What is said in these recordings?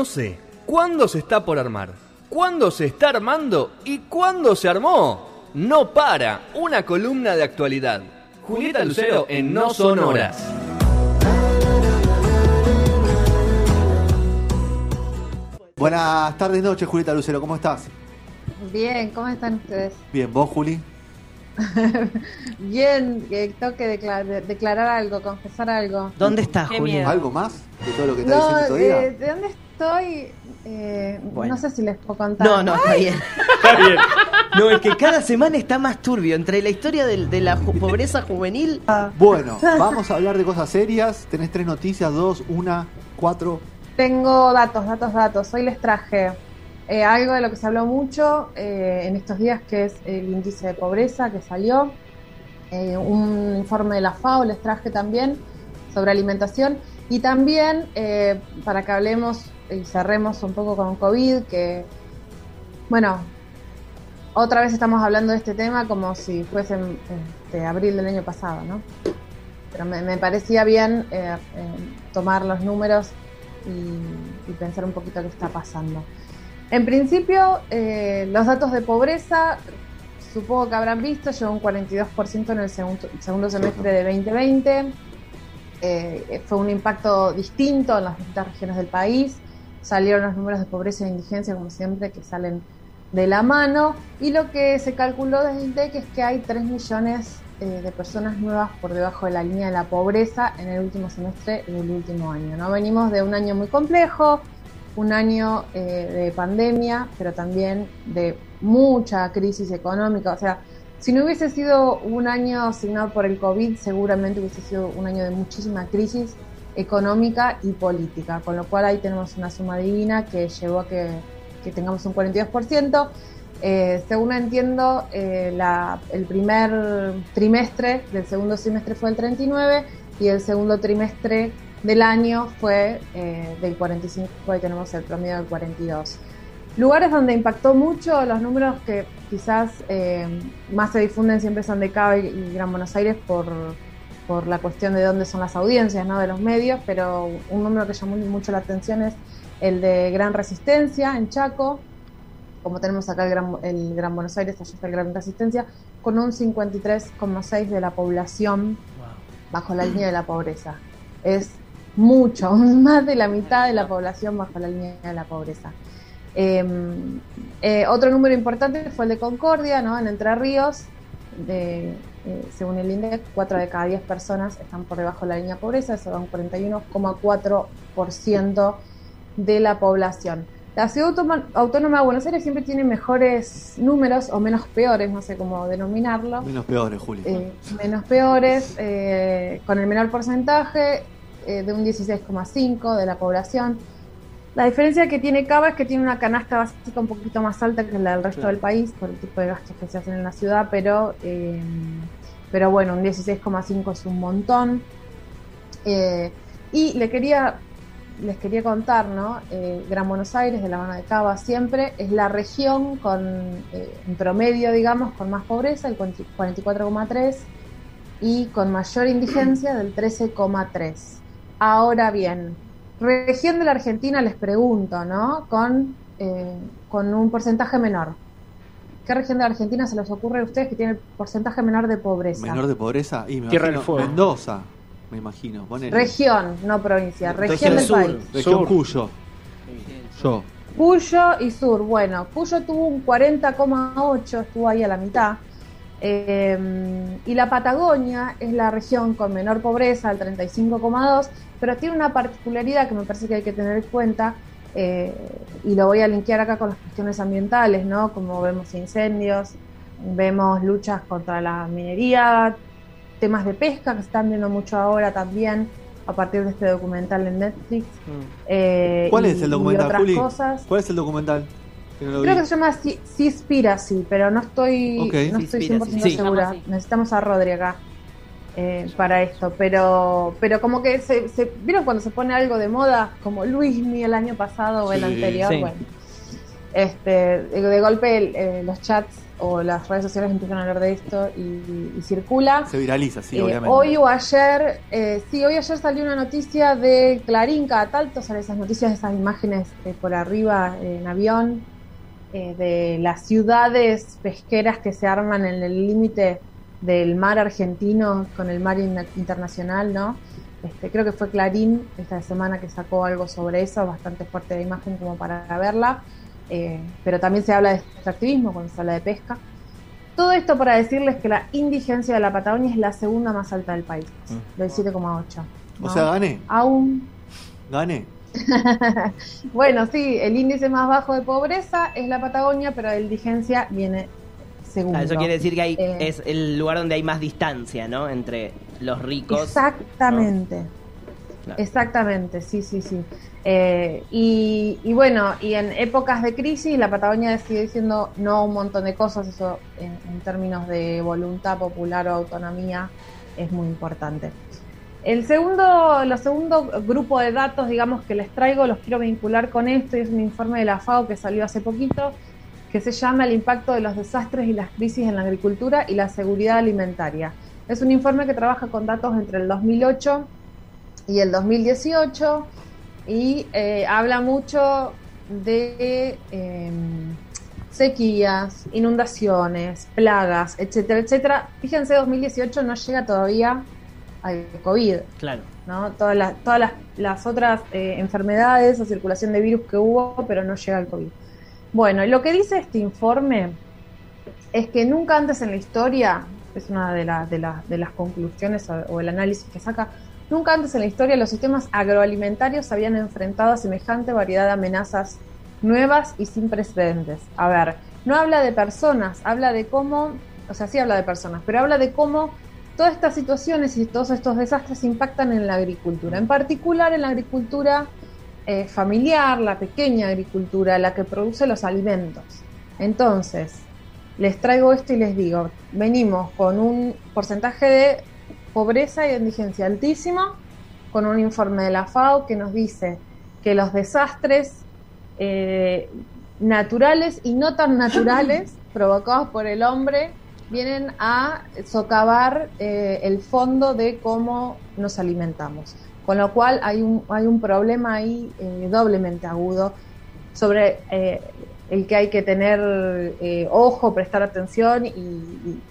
no sé, ¿cuándo se está por armar? ¿Cuándo se está armando? ¿Y cuándo se armó? No para, una columna de actualidad. Julieta Lucero en No Son Horas. Buenas tardes, noches, Julieta Lucero, ¿cómo estás? Bien, ¿cómo están ustedes? Bien, ¿vos, Juli? Bien, que tengo que declarar, declarar algo, confesar algo. ¿Dónde estás, Juli? ¿Algo más de todo lo que está No, diciendo todavía? de, ¿de dónde estoy? Eh, Bueno. No sé si les puedo contar. No, no, está bien. Está bien. No, es que cada semana está más turbio. Entre la historia de, la ju- pobreza juvenil. Bueno, vamos a hablar de cosas serias. Tenés tres noticias, dos, una, cuatro. Tengo datos, datos, datos. Hoy les traje eh, algo de lo que se habló mucho eh, en estos días, que es el índice de pobreza que salió. Eh, un informe de la FAO les traje también sobre alimentación. Y también eh, para que hablemos y cerremos un poco con COVID, que, bueno, otra vez estamos hablando de este tema como si fuese en este, abril del año pasado, ¿no? Pero me, parecía bien eh, eh, tomar los números y, pensar un poquito qué está pasando. En principio, eh, los datos de pobreza, supongo que habrán visto, llegó un 42% en el segundo, segundo semestre de 2020. Eh, fue un impacto distinto en las distintas regiones del país. Salieron los números de pobreza e indigencia, como siempre, que salen de la mano. Y lo que se calculó desde INTEC es que hay 3 millones eh, de personas nuevas por debajo de la línea de la pobreza en el último semestre del último año. ¿no? Venimos de un año muy complejo, un año eh, de pandemia, pero también de mucha crisis económica. O sea, si no hubiese sido un año asignado por el COVID, seguramente hubiese sido un año de muchísima crisis económica y política, con lo cual ahí tenemos una suma divina que llevó a que, que tengamos un 42%. Eh, según entiendo, eh, el primer trimestre del segundo semestre fue el 39 y el segundo trimestre del año fue eh, del 45 y tenemos el promedio del 42. Lugares donde impactó mucho, los números que quizás eh, más se difunden siempre son de Cava y Gran Buenos Aires por, por la cuestión de dónde son las audiencias ¿no? de los medios, pero un número que llamó mucho la atención es el de Gran Resistencia en Chaco, como tenemos acá el Gran, el Gran Buenos Aires, allá está el Gran Resistencia, con un 53,6 de la población bajo la línea de la pobreza. Es mucho, más de la mitad de la población bajo la línea de la pobreza. Eh, eh, otro número importante fue el de Concordia, ¿no? en Entre Ríos, de, eh, según el INDEC, 4 de cada 10 personas están por debajo de la línea de pobreza, eso da un 41,4% de la población. La ciudad autónoma- de Buenos Aires siempre tiene mejores números o menos peores, no sé cómo denominarlo Menos peores, Juli. eh, menos peores, eh, con el menor porcentaje eh, de un 16,5 de la población. La diferencia que tiene Cava es que tiene una canasta básica un poquito más alta que la del resto Claro. del país por el tipo de gastos que se hacen en la ciudad, pero, eh, pero bueno, un 16,5 es un montón. Eh, y le quería, les quería contar, ¿no? Eh, Gran Buenos Aires, de la mano de Cava siempre, es la región con, eh, en promedio, digamos, con más pobreza, el 40 44,3, y con mayor indigencia del 13,3. Ahora bien, región de la Argentina les pregunto, ¿no? Con, eh, con un porcentaje menor. ¿Qué región de la Argentina se les ocurre a ustedes que tiene el porcentaje menor de pobreza? Menor de pobreza. Y me Tierra del imagino Fuego. Mendoza, me imagino. Ponele. Región, no provincia, Entonces, región del sur. país. Región Sur. Cuyo. Yo. Cuyo y Sur. Bueno, Cuyo tuvo un 40,8, estuvo ahí a la mitad. Eh, y la Patagonia es la región con menor pobreza, el 35,2, pero tiene una particularidad que me parece que hay que tener en cuenta, eh, y lo voy a linkear acá con las cuestiones ambientales, ¿no? Como vemos incendios, vemos luchas contra la minería, temas de pesca que se están viendo mucho ahora también a partir de este documental en Netflix. eh, ¿Cuál y- es el y documental, otras Juli? cosas. ¿Cuál es el documental? Creo vi. que se llama Si- Seaspiracy, pero no estoy, no estoy Seaspiracy. 100% Sí. segura. Necesitamos a Rodri acá eh, para esto. Pero pero como que se, se- ¿Vieron cuando se pone algo de moda? Como Luismi el año pasado o el Sí, anterior. sí. Bueno, este, de, golpe el- eh, los chats o las redes sociales empiezan a hablar de esto y, y circula. Se viraliza, sí, Eh, obviamente. hoy o ayer, eh, sí, hoy o ayer salió una noticia de Clarín, cada tanto salen esas noticias, esas imágenes eh, por arriba eh, en avión, eh, de las ciudades pesqueras que se arman en el límite del mar argentino con el mar in- internacional, ¿no? Este, creo que fue Clarín esta semana que sacó algo sobre eso, bastante fuerte de imagen como para verla, eh, pero también se habla de extractivismo cuando se habla de pesca. Todo esto para decirles que la indigencia de la Patagonia es la segunda más alta del país, Mm. del 7,8. O sea, gané, Aún, gané. bueno, sí, el índice más bajo de pobreza es la Patagonia, pero la indigencia viene segundo. Ah, eso quiere decir que hay, Eh, es el lugar donde hay más distancia, ¿no? Entre los ricos. Exactamente. Claro. Exactamente, sí, sí, sí. Eh, y, y bueno, y en épocas de crisis la Patagonia sigue diciendo no un montón de cosas, eso en, en términos de voluntad popular o autonomía es muy importante. El segundo, el segundo grupo de datos, digamos, que les traigo, los quiero vincular con esto, y es un informe de la FAO que salió hace poquito, que se llama El impacto de los desastres y las crisis en la agricultura y la seguridad alimentaria. Es un informe que trabaja con datos entre el 2008 y el 2018 y eh, habla mucho de eh, sequías, inundaciones, plagas, etcétera, etcétera. Fíjense, 2018 no llega todavía al COVID, Claro. ¿no? Todas las, todas las, las otras eh, enfermedades o circulación de virus que hubo, pero no llega al COVID. Bueno, y lo que dice este informe es que nunca antes en la historia, es una de, la- de, la- de las conclusiones o, o el análisis que saca, nunca antes en la historia los sistemas agroalimentarios se habían enfrentado a semejante variedad de amenazas nuevas y sin precedentes. A ver, no habla de personas, habla de cómo, o sea, sí habla de personas, pero habla de cómo todas estas situaciones y todos estos desastres impactan en la agricultura, en particular en la agricultura eh, familiar, la pequeña agricultura, la que produce los alimentos. Entonces, les traigo esto y les digo, venimos con un porcentaje de pobreza y de indigencia altísimo, con un informe de la FAO que nos dice que los desastres eh, naturales y no tan naturales provocados por el hombre vienen a socavar eh, el fondo de cómo nos alimentamos. Con lo cual hay un, hay un problema ahí eh, doblemente agudo sobre eh, el que hay que tener eh, ojo, prestar atención y,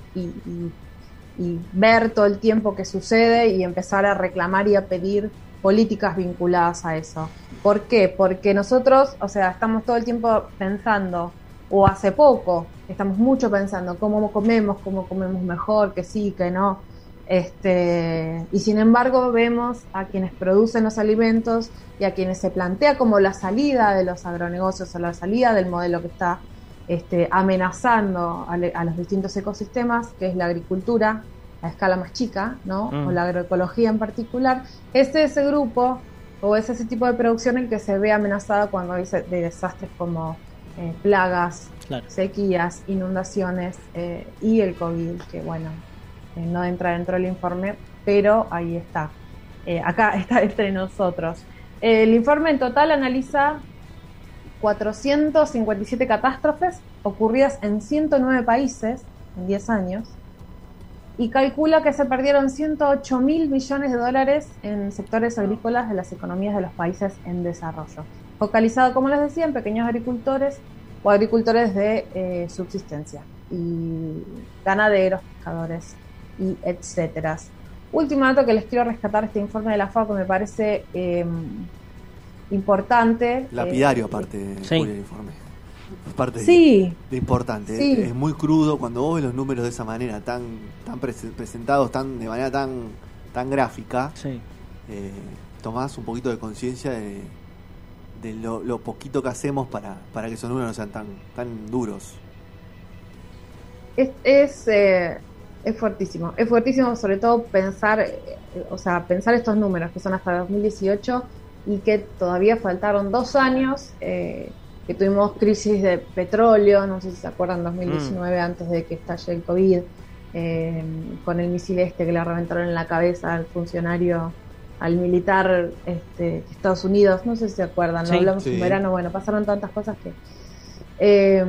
y- ver todo el tiempo que sucede y empezar a reclamar y a pedir políticas vinculadas a eso. ¿Por qué? Porque nosotros, o sea, estamos todo el tiempo pensando, o hace poco, estamos mucho pensando cómo comemos, cómo comemos mejor, que sí, que no. Este, y sin embargo vemos a quienes producen los alimentos y a quienes se plantea como la salida de los agronegocios o la salida del modelo que está este, amenazando a, le- a los distintos ecosistemas, que es la agricultura a escala más chica, ¿no? Mm. O la agroecología en particular. Este es ese grupo o es ese tipo de producción el que se ve amenazado cuando hay desastres como eh, plagas, Claro. sequías, inundaciones eh, y el COVID, que bueno, eh, no entra dentro del informe, pero ahí está. Eh, acá está entre nosotros. El informe en total analiza 457 catástrofes ocurridas en 109 países en 10 años y calcula que se perdieron 108 mil millones de dólares en sectores agrícolas de las economías de los países en desarrollo, focalizado, como les decía, en pequeños agricultores o agricultores de eh, subsistencia y ganaderos, pescadores y etcétera. Último dato que les quiero rescatar este informe de la FAO que me parece eh, importante. Lapidario, Eh, aparte, Sí. El informe. Parte de- Sí, de importante. Sí. Es muy crudo cuando vos ves los números de esa manera, tan, tan prese- presentados, tan de manera tan, tan gráfica, Sí. eh, tomás un poquito de conciencia de, de lo, lo poquito que hacemos para, para que esos números no sean tan, tan duros. es, es, eh, es fuertísimo. Es fuertísimo sobre todo pensar, eh, o sea, pensar estos números que son hasta 2018 y que todavía faltaron dos años, eh, que tuvimos crisis de petróleo, no sé si se acuerdan, 2019 antes de que estalle el COVID, eh, con el misil este que le reventaron en la cabeza al funcionario, al militar este, de Estados Unidos, no sé si se acuerdan, lo Sí. hablamos Sí. en verano, bueno, pasaron tantas cosas que... eh,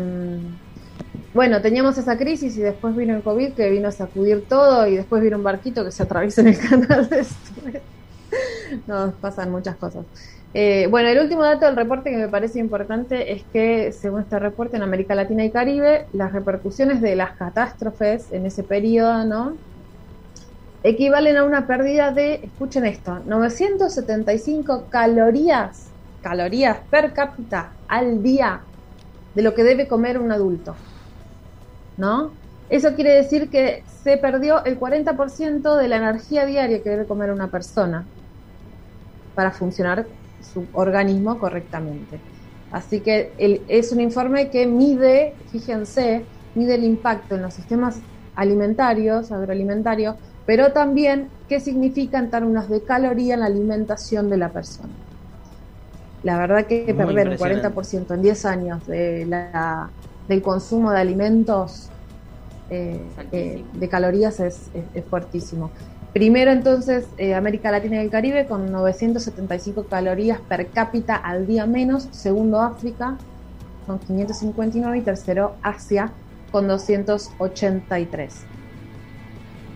bueno, teníamos esa crisis y después vino el COVID que vino a sacudir todo y después vino un barquito que se atraviesa en el canal de Suez. Nos pasan muchas cosas. Eh, bueno, el último dato del reporte que me parece importante es que, según este reporte, en América Latina y Caribe, las repercusiones de las catástrofes en ese periodo, ¿no? Equivalen a una pérdida de, escuchen esto, 975 calorías, calorías per cápita al día de lo que debe comer un adulto, ¿no? Eso quiere decir que se perdió el 40% de la energía diaria que debe comer una persona para funcionar su organismo correctamente. Así que es un informe que mide, fíjense, mide el impacto en los sistemas alimentarios, agroalimentarios, pero también qué significa en términos de caloría en la alimentación de la persona. La verdad que perder un 40% en 10 años de la, del consumo de alimentos eh, eh, de calorías es, es fuertísimo. Primero entonces eh, América Latina y el Caribe con 975 calorías per cápita al día menos. Segundo África con 559 y tercero Asia con 283.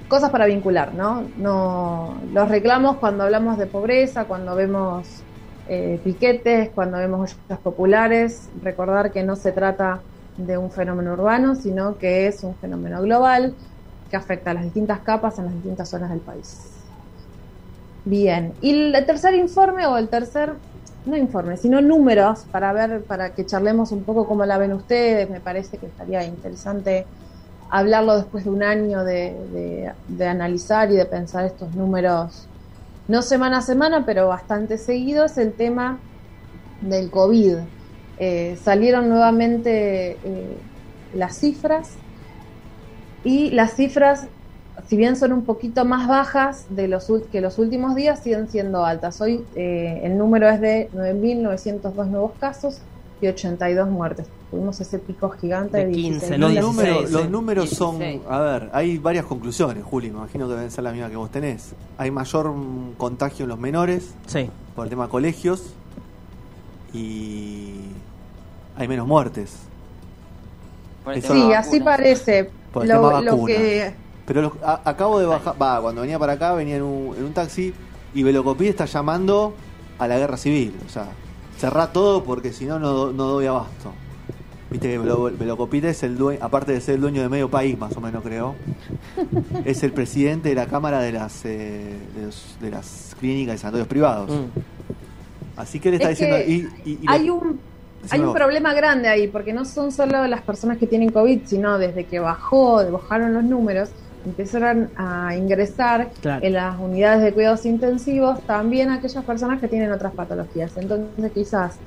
Cosas para vincular, ¿no? no los reclamos cuando hablamos de pobreza, cuando vemos eh, piquetes, cuando vemos ollas populares, recordar que no se trata de un fenómeno urbano, sino que es un fenómeno global que afecta a las distintas capas en las distintas zonas del país. Bien, y el tercer informe o el tercer, no informe, sino números para ver, para que charlemos un poco cómo la ven ustedes, me parece que estaría interesante hablarlo después de un año de, analizar y de pensar estos números, no semana a semana, pero bastante seguidos, el tema del COVID. Eh, salieron nuevamente eh, las cifras y las cifras, si bien son un poquito más bajas de los, que los últimos días, siguen siendo altas. Hoy eh, el número es de 9.902 nuevos casos y 82 muertes. Tuvimos ese pico gigante de, 15. Los, números, los números son, a ver, hay varias conclusiones, Juli, me imagino que deben ser la misma que vos tenés. Hay mayor contagio en los menores sí. por el tema colegios y hay menos muertes. Sí, así parece lo, Que... Pero acabo de bajar, va, cuando venía para acá venía en un, en un taxi y Velocopí está llamando a la guerra civil. O sea, cerrá todo porque si no, no doy abasto. Viste que Velocopita es el dueño, aparte de ser el dueño de medio país, más o menos creo, es el presidente de la Cámara de las eh, de, las clínicas y sanatorios privados. Mm. Así que él está diciendo. Y, hay un hay un problema grande ahí, porque no son solo las personas que tienen COVID, sino desde que bajó, bajaron los números, empezaron a ingresar en las unidades de cuidados intensivos también aquellas personas que tienen otras patologías. Entonces quizás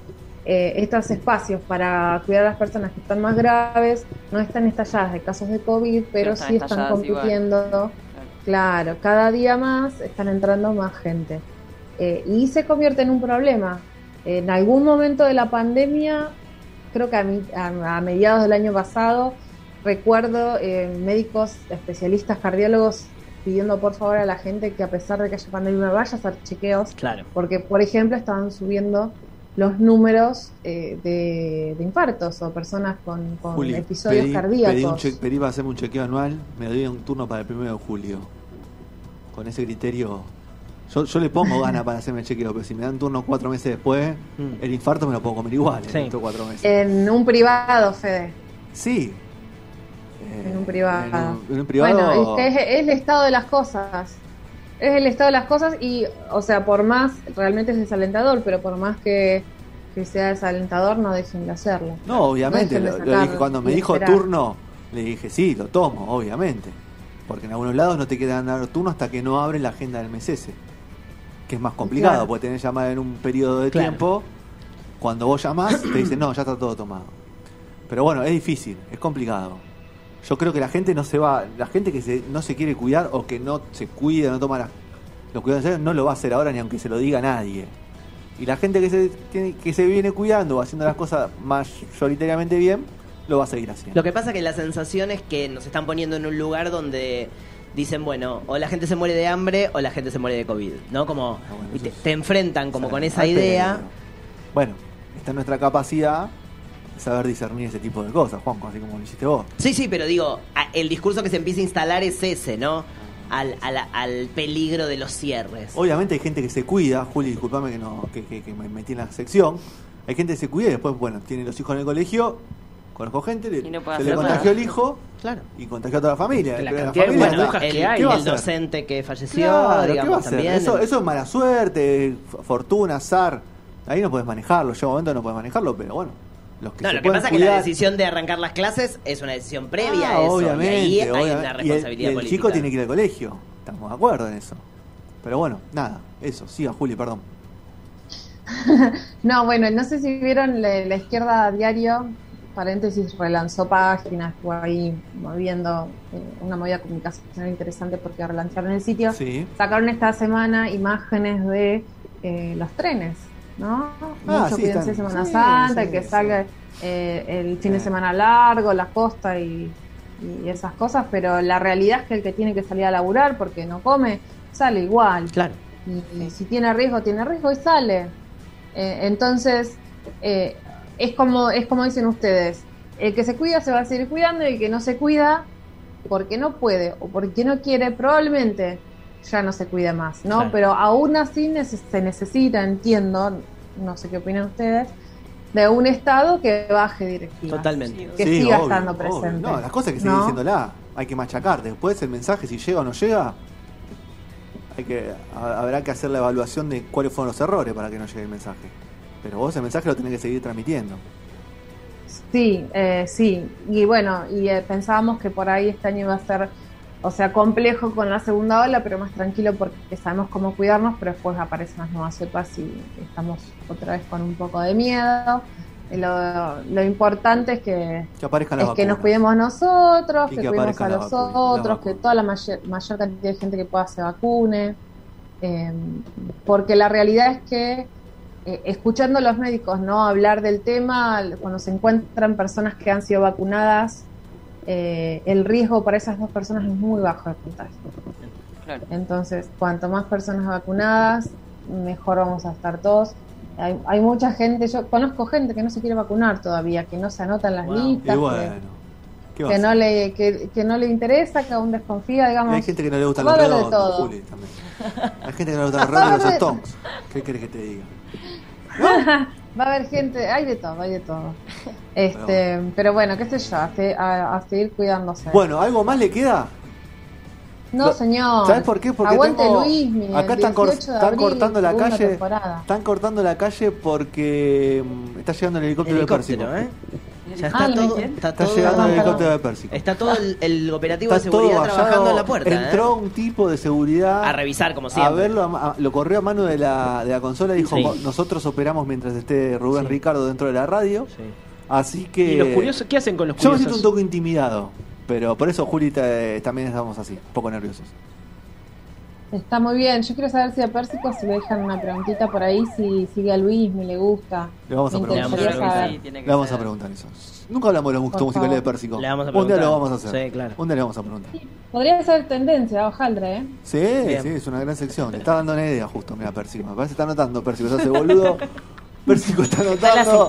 eh, estos espacios para cuidar a las personas que están más graves no están estalladas de casos de COVID, pero, sí están compitiendo. Claro, cada día más están entrando más gente. Eh, y se convierte en un problema, en algún momento de la pandemia, creo que a, mediados del año pasado, recuerdo eh, médicos, especialistas, cardiólogos pidiendo por favor a la gente que a pesar de que haya pandemia vaya a hacer chequeos. Claro. Porque, por ejemplo, estaban subiendo los números eh, de, infartos o personas con, episodios cardíacos. Pedí, pedí para hacerme un chequeo anual, me doy un turno para el primero de julio. Con ese criterio yo, yo le pongo ganas para hacerme el chequeo, pero si me dan turno cuatro meses después, mm. el infarto me lo puedo comer igual en cuatro meses. En un privado, Fede. Sí. En un privado. En un, privado. Bueno, es, es, el estado de las cosas. Es el estado de las cosas y, o sea, por más, realmente es desalentador, pero por más que, que sea desalentador, no dejen de hacerlo. No, obviamente. lo, dije, cuando me dijo turno, le dije, sí, lo tomo, obviamente. Porque en algunos lados no te quedan dar turno hasta que no abren la agenda del mes ese que es más complicado, porque tenés llamada en un periodo de tiempo. Cuando vos llamás, te dicen, no, ya está todo tomado. Pero bueno, es difícil, es complicado. Yo creo que la gente no se va, la gente que se, no se quiere cuidar o que no se cuida, no toma los cuidados no lo va a hacer ahora ni aunque se lo diga nadie. Y la gente que se, tiene, que se viene cuidando, haciendo las cosas mayoritariamente bien, lo va a seguir haciendo. Lo que pasa es que la sensación es que nos están poniendo en un lugar donde dicen, bueno, o la gente se muere de hambre o la gente se muere de COVID, ¿no? Como ah, te, enfrentan como con esa idea. Bueno, esta es nuestra capacidad saber discernir ese tipo de cosas, Juan, así como lo hiciste vos. Sí, sí, pero digo, el discurso que se empieza a instalar es ese, ¿no? Al, al, peligro de los cierres. Obviamente hay gente que se cuida, Juli, disculpame que, no, que, que, me metí en la sección. Hay gente que se cuida y después, bueno, tiene los hijos en el colegio, conozco gente, le, se le contagió el hijo claro. y contagió a toda la familia. La cantidad de bueno, el, que hay. el docente que falleció, digamos, también. Eso, eso es mala suerte, fortuna, azar. Ahí no puedes manejarlo. Yo un momento no puedes manejarlo, pero bueno no, lo que pasa es que la decisión de arrancar las clases es una decisión previa a ah, eso. Obviamente, y ahí hay una responsabilidad y el, chico tiene que ir al colegio. Estamos de acuerdo en eso. Pero bueno, nada, eso. Siga, Juli, perdón. no, bueno, no sé si vieron la, izquierda diario, paréntesis, relanzó páginas, estuvo ahí moviendo eh, una movida comunicacional interesante porque relanzaron el sitio. Sacaron esta semana imágenes de eh, los trenes ¿no? Ah, Mucho sí, Semana Santa, que salga eh, el fin de semana largo, la costa y, esas cosas, pero la realidad es que el que tiene que salir a laburar porque no come, sale igual. Claro. Y, si tiene riesgo, tiene riesgo y sale. Eh, entonces, eh, es, como, es como dicen ustedes, el que se cuida se va a seguir cuidando y el que no se cuida porque no puede o porque no quiere, probablemente ya no se cuide más, ¿no? Pero aún así se necesita, entiendo, no sé qué opinan ustedes, de un Estado que baje directivas. Totalmente. Que siga estando presente. No, las cosas que sigue diciéndola, hay que machacar. Después el mensaje, si llega o no llega, hay que habrá que hacer la evaluación de cuáles fueron los errores para que no llegue el mensaje. Pero vos el mensaje lo tenés que seguir transmitiendo. Sí, eh, sí. Y bueno, y eh, pensábamos que por ahí este año iba a ser o sea, complejo con la segunda ola, pero más tranquilo porque sabemos cómo cuidarnos, pero después aparecen las nuevas cepas y estamos otra vez con un poco de miedo. Lo, importante es que, es que nos cuidemos nosotros, que, cuidemos a los otros, que toda la mayor, cantidad de gente que pueda se vacune. Eh, porque la realidad es que eh, escuchando a los médicos no hablar del tema, cuando se encuentran personas que han sido vacunadas eh, el riesgo para esas dos personas es muy bajo de contagio. Entonces, cuanto más personas vacunadas, mejor vamos a estar todos. Hay, mucha gente, yo conozco gente que no se quiere vacunar todavía, que no se anota en las listas. que, no le, que, no le interesa, que aún desconfía, digamos. hay gente que no le gusta los redondos, Juli, también. Hay gente que no le gusta los redondos y los stones. ¿Qué querés que te diga? Va a haber gente, hay de todo, hay de todo. Este, pero bueno, qué sé yo, a, seguir cuidándose. Bueno, ¿algo más le queda? No, señor. ¿Sabes por qué? Porque Aguante Luis, acá están, cortando la calle. Están cortando la calle porque mm, está llegando el helicóptero, helicóptero de Pérsico. ¿eh? Ya está, todo, está, llegando el helicóptero de Pérsico. Está todo el, operativo de seguridad trabajando en la puerta. Entró ¿eh? un tipo de seguridad a revisar, como siempre. A verlo, lo corrió a mano de la, de la consola y dijo: Nosotros operamos mientras esté Rubén Ricardo dentro de la radio. Así que. ¿Y los curiosos qué hacen con los curiosos? Yo me siento un toque intimidado. Pero por eso, Juli, también estamos así, un poco nerviosos. Está muy bien. Yo quiero saber si a Pérsico si le dejan una preguntita por ahí, si sigue a Luis, me le gusta. Le vamos a preguntar. le vamos a preguntar eso. Nunca hablamos de los gustos musicales de Pérsico. Le vamos a Un día lo vamos a hacer. Sí, claro. Un día le vamos a preguntar. podría ser tendencia, ojalá, ¿eh? Sí, sí, es una gran sección. Le está dando una idea justo, mira, Pérsico. Me parece que está anotando Pérsico. Se hace boludo. Pérsico está anotando.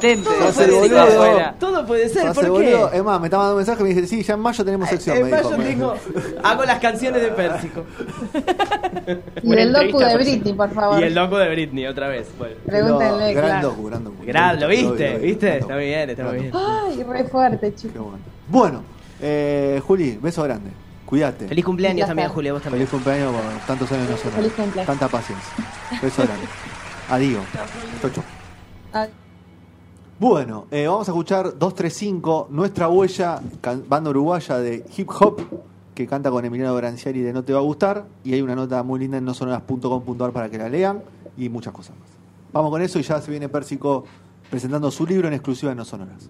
Todo puede ser, ¿por qué? Es más, me está mandando un mensaje y me dice, sí, ya en mayo tenemos sección. En mayo tengo, hago las canciones de Pérsico. y el docu de Britney, por favor. Y el docu de Britney, otra vez. Pregúntenle, Gran docu, gran docu. ¿lo viste? ¿Viste? Está bien, está bien. Ay, re fuerte, chico. Bueno, bueno eh, Juli, beso grande. Cuídate. Feliz cumpleaños también, Juli, vos también. Feliz cumpleaños por tantos años nosotros. Feliz cumpleaños. Tanta paciencia. Beso grande. Adiós. Bueno, eh, vamos a escuchar 235, Nuestra Huella, banda uruguaya de hip hop, que canta con Emiliano Branciari de No Te Va a Gustar. Y hay una nota muy linda en nosonoras.com.ar para que la lean y muchas cosas más. Vamos con eso y ya se viene Pérsico presentando su libro en exclusiva en No Sonoras.